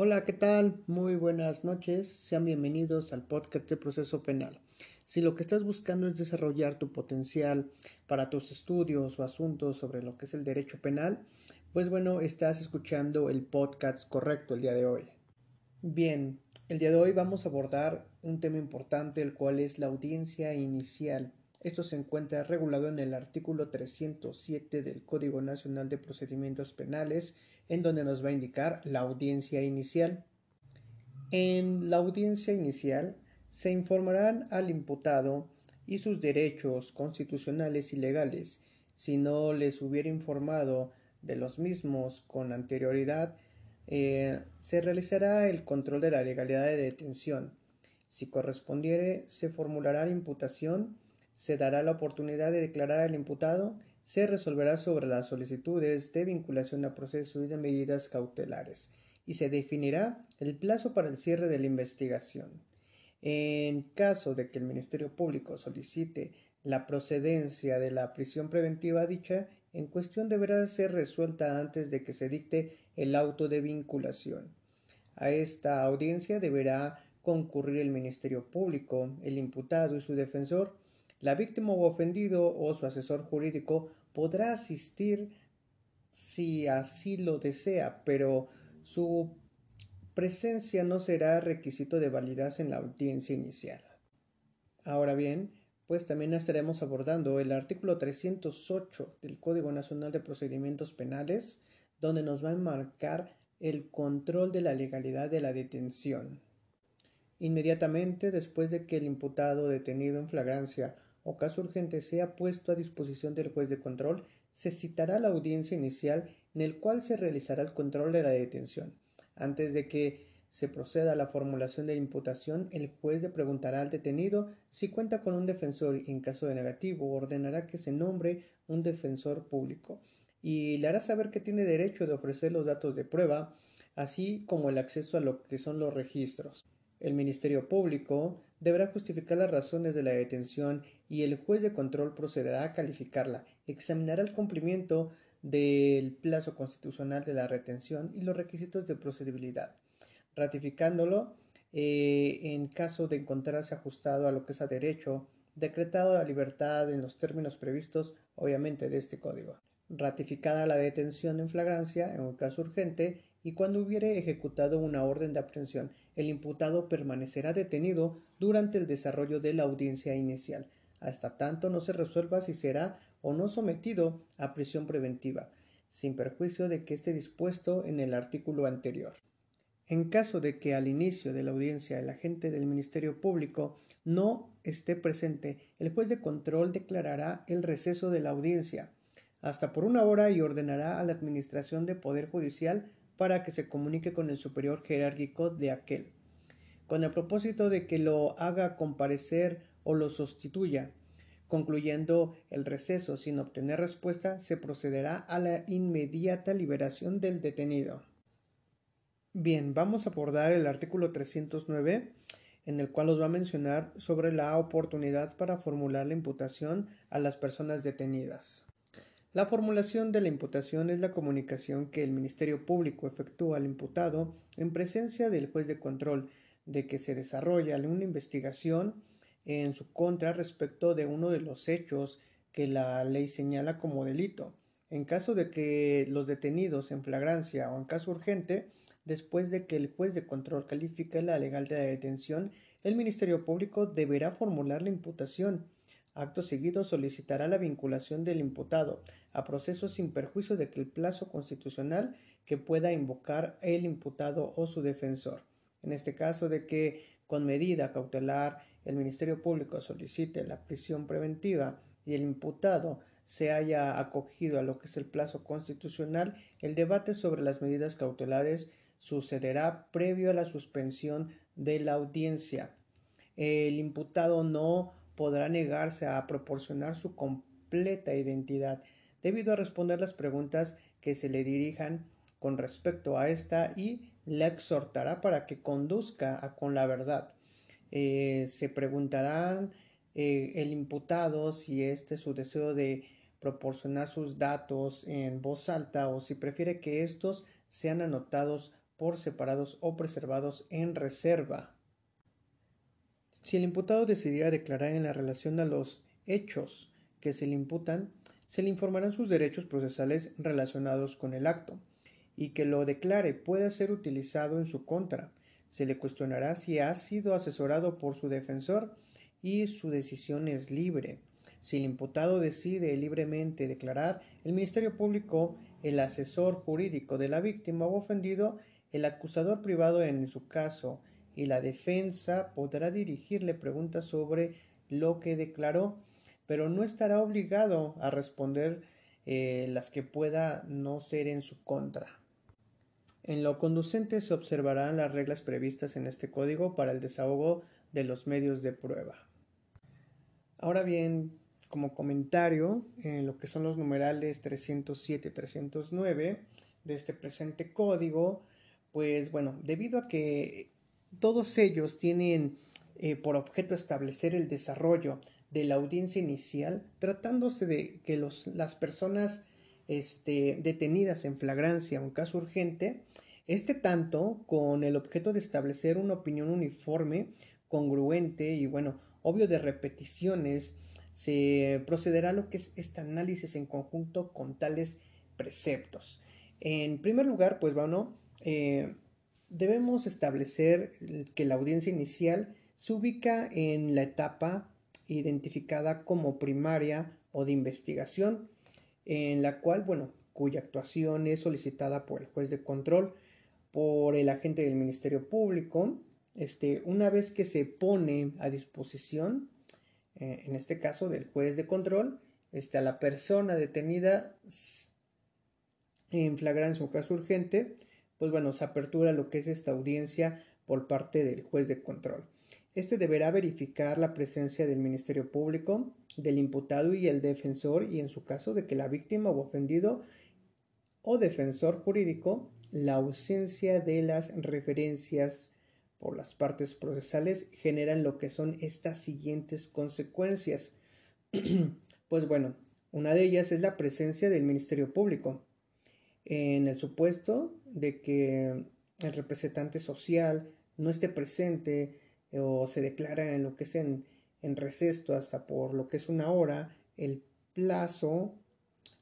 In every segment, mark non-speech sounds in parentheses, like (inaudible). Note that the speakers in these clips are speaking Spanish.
Hola, ¿qué tal? Muy buenas noches. Sean bienvenidos al podcast de proceso penal. Si lo que estás buscando es desarrollar tu potencial para tus estudios o asuntos sobre lo que es el derecho penal, pues bueno, estás escuchando el podcast correcto el día de hoy. Bien, el día de hoy vamos a abordar un tema importante, el cual es la audiencia inicial. Esto se encuentra regulado en el artículo 307 del Código Nacional de Procedimientos Penales en donde nos va a indicar la audiencia inicial. En la audiencia inicial se informarán al imputado y sus derechos constitucionales y legales. Si no les hubiera informado de los mismos con anterioridad, eh, se realizará el control de la legalidad de detención. Si correspondiere, se formulará la imputación, se dará la oportunidad de declarar al imputado se resolverá sobre las solicitudes de vinculación a proceso y de medidas cautelares y se definirá el plazo para el cierre de la investigación. En caso de que el Ministerio Público solicite la procedencia de la prisión preventiva dicha, en cuestión deberá ser resuelta antes de que se dicte el auto de vinculación. A esta audiencia deberá concurrir el Ministerio Público, el imputado y su defensor, la víctima o ofendido o su asesor jurídico podrá asistir si así lo desea, pero su presencia no será requisito de validez en la audiencia inicial. Ahora bien, pues también estaremos abordando el artículo 308 del Código Nacional de Procedimientos Penales, donde nos va a enmarcar el control de la legalidad de la detención. Inmediatamente después de que el imputado detenido en flagrancia o caso urgente sea puesto a disposición del juez de control, se citará la audiencia inicial en el cual se realizará el control de la detención. Antes de que se proceda a la formulación de la imputación, el juez le preguntará al detenido si cuenta con un defensor y en caso de negativo ordenará que se nombre un defensor público y le hará saber que tiene derecho de ofrecer los datos de prueba, así como el acceso a lo que son los registros. El Ministerio Público deberá justificar las razones de la detención y el juez de control procederá a calificarla, examinará el cumplimiento del plazo constitucional de la retención y los requisitos de procedibilidad, ratificándolo eh, en caso de encontrarse ajustado a lo que es a derecho, decretado la libertad en los términos previstos, obviamente, de este código. Ratificada la detención en flagrancia en un caso urgente y cuando hubiere ejecutado una orden de aprehensión, el imputado permanecerá detenido durante el desarrollo de la audiencia inicial, hasta tanto no se resuelva si será o no sometido a prisión preventiva, sin perjuicio de que esté dispuesto en el artículo anterior. En caso de que al inicio de la audiencia el agente del Ministerio Público no esté presente, el juez de control declarará el receso de la audiencia hasta por una hora y ordenará a la Administración de Poder Judicial para que se comunique con el superior jerárquico de aquel, con el propósito de que lo haga comparecer o lo sustituya. Concluyendo el receso sin obtener respuesta, se procederá a la inmediata liberación del detenido. Bien, vamos a abordar el artículo 309, en el cual os va a mencionar sobre la oportunidad para formular la imputación a las personas detenidas. La formulación de la imputación es la comunicación que el Ministerio Público efectúa al imputado en presencia del juez de control de que se desarrolla una investigación en su contra respecto de uno de los hechos que la ley señala como delito. En caso de que los detenidos en flagrancia o en caso urgente, después de que el juez de control califique la legal de la detención, el Ministerio Público deberá formular la imputación Acto seguido solicitará la vinculación del imputado a proceso sin perjuicio de que el plazo constitucional que pueda invocar el imputado o su defensor. En este caso de que con medida cautelar el Ministerio Público solicite la prisión preventiva y el imputado se haya acogido a lo que es el plazo constitucional, el debate sobre las medidas cautelares sucederá previo a la suspensión de la audiencia. El imputado no podrá negarse a proporcionar su completa identidad debido a responder las preguntas que se le dirijan con respecto a esta y la exhortará para que conduzca con la verdad. Eh, se preguntarán eh, el imputado si este es su deseo de proporcionar sus datos en voz alta o si prefiere que estos sean anotados por separados o preservados en reserva. Si el imputado decidiera declarar en la relación a los hechos que se le imputan, se le informarán sus derechos procesales relacionados con el acto, y que lo declare pueda ser utilizado en su contra. Se le cuestionará si ha sido asesorado por su defensor y su decisión es libre. Si el imputado decide libremente declarar, el Ministerio Público, el asesor jurídico de la víctima o ofendido, el acusador privado en su caso y la defensa podrá dirigirle preguntas sobre lo que declaró, pero no estará obligado a responder eh, las que pueda no ser en su contra. En lo conducente se observarán las reglas previstas en este código para el desahogo de los medios de prueba. Ahora bien, como comentario, en lo que son los numerales 307 y 309 de este presente código, pues bueno, debido a que todos ellos tienen eh, por objeto establecer el desarrollo de la audiencia inicial, tratándose de que los, las personas este, detenidas en flagrancia en caso urgente, este tanto con el objeto de establecer una opinión uniforme, congruente y bueno, obvio de repeticiones, se procederá a lo que es este análisis en conjunto con tales preceptos. En primer lugar, pues bueno, eh, debemos establecer que la audiencia inicial se ubica en la etapa identificada como primaria o de investigación, en la cual, bueno, cuya actuación es solicitada por el juez de control, por el agente del Ministerio Público, este, una vez que se pone a disposición, eh, en este caso del juez de control, este, a la persona detenida en flagrancia o caso urgente, pues bueno, se apertura lo que es esta audiencia por parte del juez de control. Este deberá verificar la presencia del Ministerio Público, del imputado y el defensor y en su caso de que la víctima o ofendido o defensor jurídico la ausencia de las referencias por las partes procesales generan lo que son estas siguientes consecuencias. (clears throat) pues bueno, una de ellas es la presencia del Ministerio Público. En el supuesto de que el representante social no esté presente o se declara en lo que es en, recesto hasta por lo que es una hora, el plazo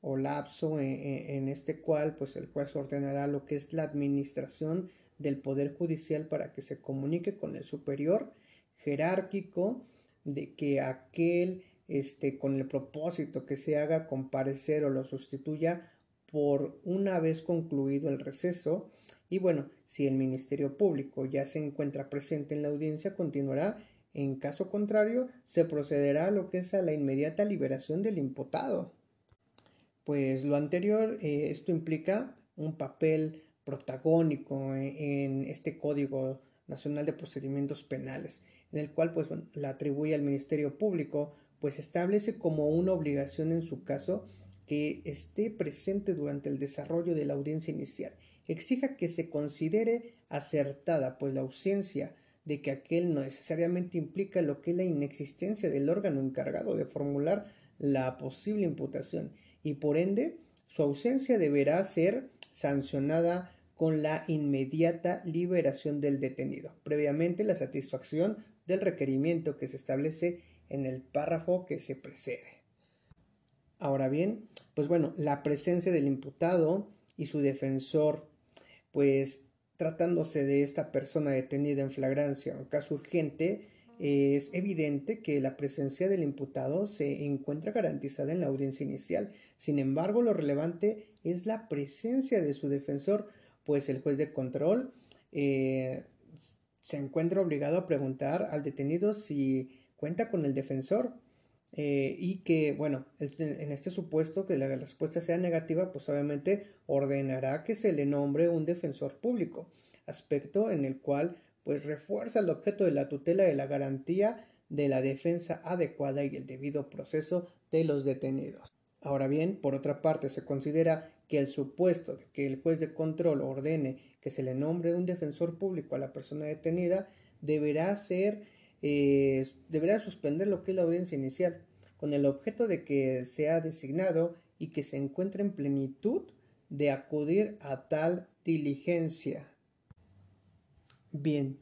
o lapso en, este cual pues el juez ordenará lo que es la administración del poder judicial para que se comunique con el superior jerárquico de que aquel este con el propósito que se haga comparecer o lo sustituya por una vez concluido el receso y bueno, si el Ministerio Público ya se encuentra presente en la audiencia, continuará. En caso contrario, se procederá a lo que es a la inmediata liberación del imputado. Pues lo anterior, eh, esto implica un papel protagónico en, este Código Nacional de Procedimientos Penales, en el cual pues la atribuye al Ministerio Público, pues establece como una obligación en su caso que esté presente durante el desarrollo de la audiencia inicial exija que se considere acertada, pues la ausencia de que aquel no necesariamente implica lo que es la inexistencia del órgano encargado de formular la posible imputación y por ende su ausencia deberá ser sancionada con la inmediata liberación del detenido, previamente la satisfacción del requerimiento que se establece en el párrafo que se precede. Ahora bien, pues bueno, la presencia del imputado y su defensor pues tratándose de esta persona detenida en flagrancia o caso urgente, es evidente que la presencia del imputado se encuentra garantizada en la audiencia inicial. Sin embargo, lo relevante es la presencia de su defensor, pues el juez de control eh, se encuentra obligado a preguntar al detenido si cuenta con el defensor eh, y que, bueno, en este supuesto que la respuesta sea negativa, pues obviamente ordenará que se le nombre un defensor público, aspecto en el cual pues refuerza el objeto de la tutela de la garantía de la defensa adecuada y el debido proceso de los detenidos. Ahora bien, por otra parte, se considera que el supuesto de que el juez de control ordene que se le nombre un defensor público a la persona detenida deberá ser eh, deberá suspender lo que es la audiencia inicial, con el objeto de que sea designado y que se encuentre en plenitud de acudir a tal diligencia. Bien,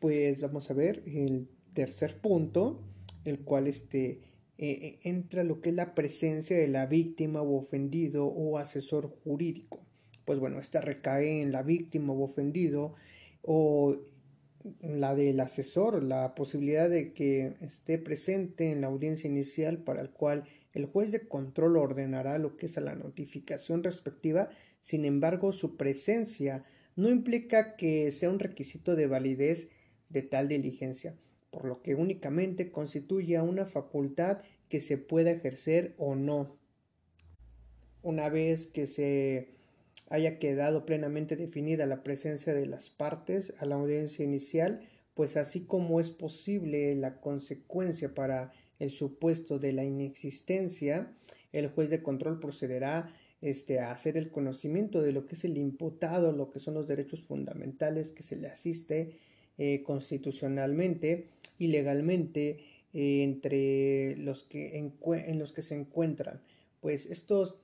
pues vamos a ver el tercer punto, el cual este, eh, eh, entra lo que es la presencia de la víctima o ofendido o asesor jurídico. Pues bueno, esta recae en la víctima o ofendido o la del asesor, la posibilidad de que esté presente en la audiencia inicial para el cual el juez de control ordenará lo que es a la notificación respectiva, sin embargo su presencia no implica que sea un requisito de validez de tal diligencia, por lo que únicamente constituye una facultad que se pueda ejercer o no. Una vez que se haya quedado plenamente definida la presencia de las partes a la audiencia inicial, pues así como es posible la consecuencia para el supuesto de la inexistencia, el juez de control procederá este, a hacer el conocimiento de lo que es el imputado, lo que son los derechos fundamentales que se le asiste eh, constitucionalmente y legalmente eh, entre los que los que se encuentran. Pues estos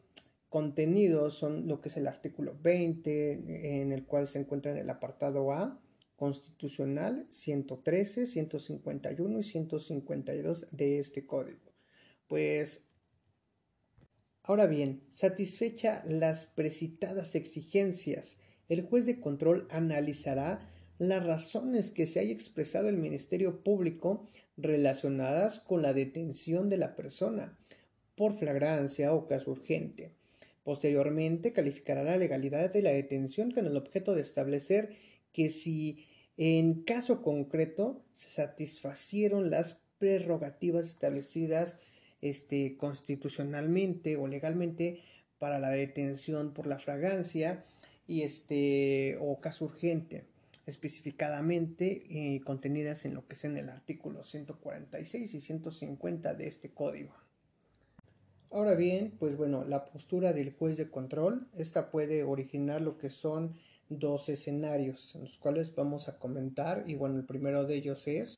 contenidos son lo que es el artículo 20, en el cual se encuentra en el apartado A, constitucional 113, 151 y 152 de este código. Pues, ahora bien, satisfecha las precitadas exigencias, el juez de control analizará las razones que se haya expresado el Ministerio Público relacionadas con la detención de la persona por flagrancia o caso urgente Posteriormente, calificará la legalidad de la detención con el objeto de establecer que si en caso concreto se satisfacieron las prerrogativas establecidas este, constitucionalmente o legalmente para la detención por la fragancia y este o caso urgente especificadamente eh, contenidas en lo que es en el artículo 146 y 150 de este código. Ahora bien, pues bueno, la postura del juez de control, esta puede originar lo que son dos escenarios en los cuales vamos a comentar y bueno, el primero de ellos es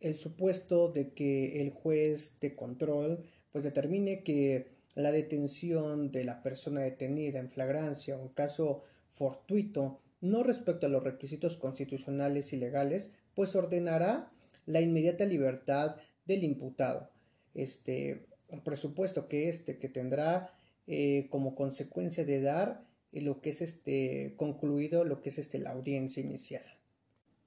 el supuesto de que el juez de control pues determine que la detención de la persona detenida en flagrancia o en caso fortuito no respecto a los requisitos constitucionales y legales, pues ordenará la inmediata libertad del imputado. Este, un presupuesto que este que tendrá eh, como consecuencia de dar eh, lo que es este concluido lo que es este la audiencia inicial.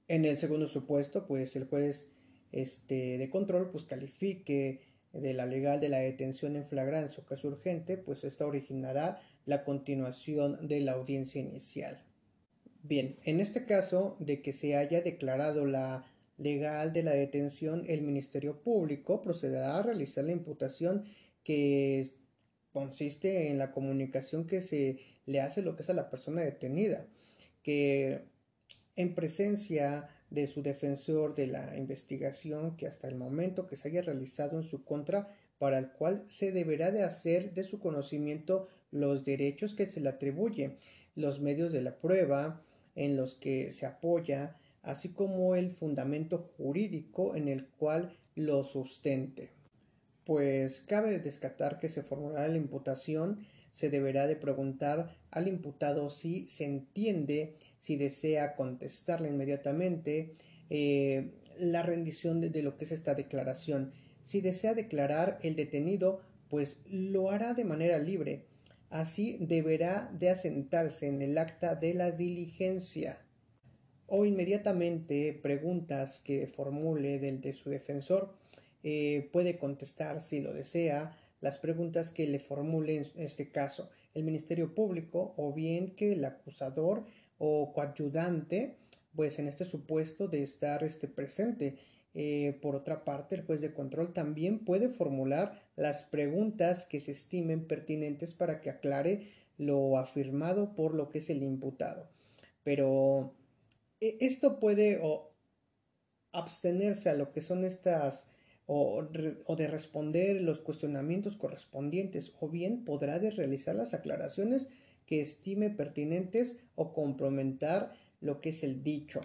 En el segundo supuesto pues el juez este de control pues califique de la legal de la detención en flagrancia o caso urgente pues esta originará la continuación de la audiencia inicial. Bien en este caso de que se haya declarado la legal de la detención, el Ministerio Público procederá a realizar la imputación que consiste en la comunicación que se le hace lo que es a la persona detenida, que en presencia de su defensor de la investigación que hasta el momento que se haya realizado en su contra, para el cual se deberá de hacer de su conocimiento los derechos que se le atribuye, los medios de la prueba en los que se apoya, así como el fundamento jurídico en el cual lo sustente. Pues cabe descartar que se formulará la imputación, se deberá de preguntar al imputado si se entiende, si desea contestarle inmediatamente eh, la rendición de lo que es esta declaración. Si desea declarar el detenido, pues lo hará de manera libre. Así deberá de asentarse en el acta de la diligencia o inmediatamente preguntas que formule del de su defensor. Eh, puede contestar, si lo desea, las preguntas que le formule en este caso el Ministerio Público o bien que el acusador o coayudante, pues en este supuesto de estar este, presente. Eh, por otra parte, el juez de control también puede formular las preguntas que se estimen pertinentes para que aclare lo afirmado por lo que es el imputado. Pero esto puede abstenerse a lo que son estas o, de responder los cuestionamientos correspondientes o bien podrá de realizar las aclaraciones que estime pertinentes o complementar lo que es el dicho.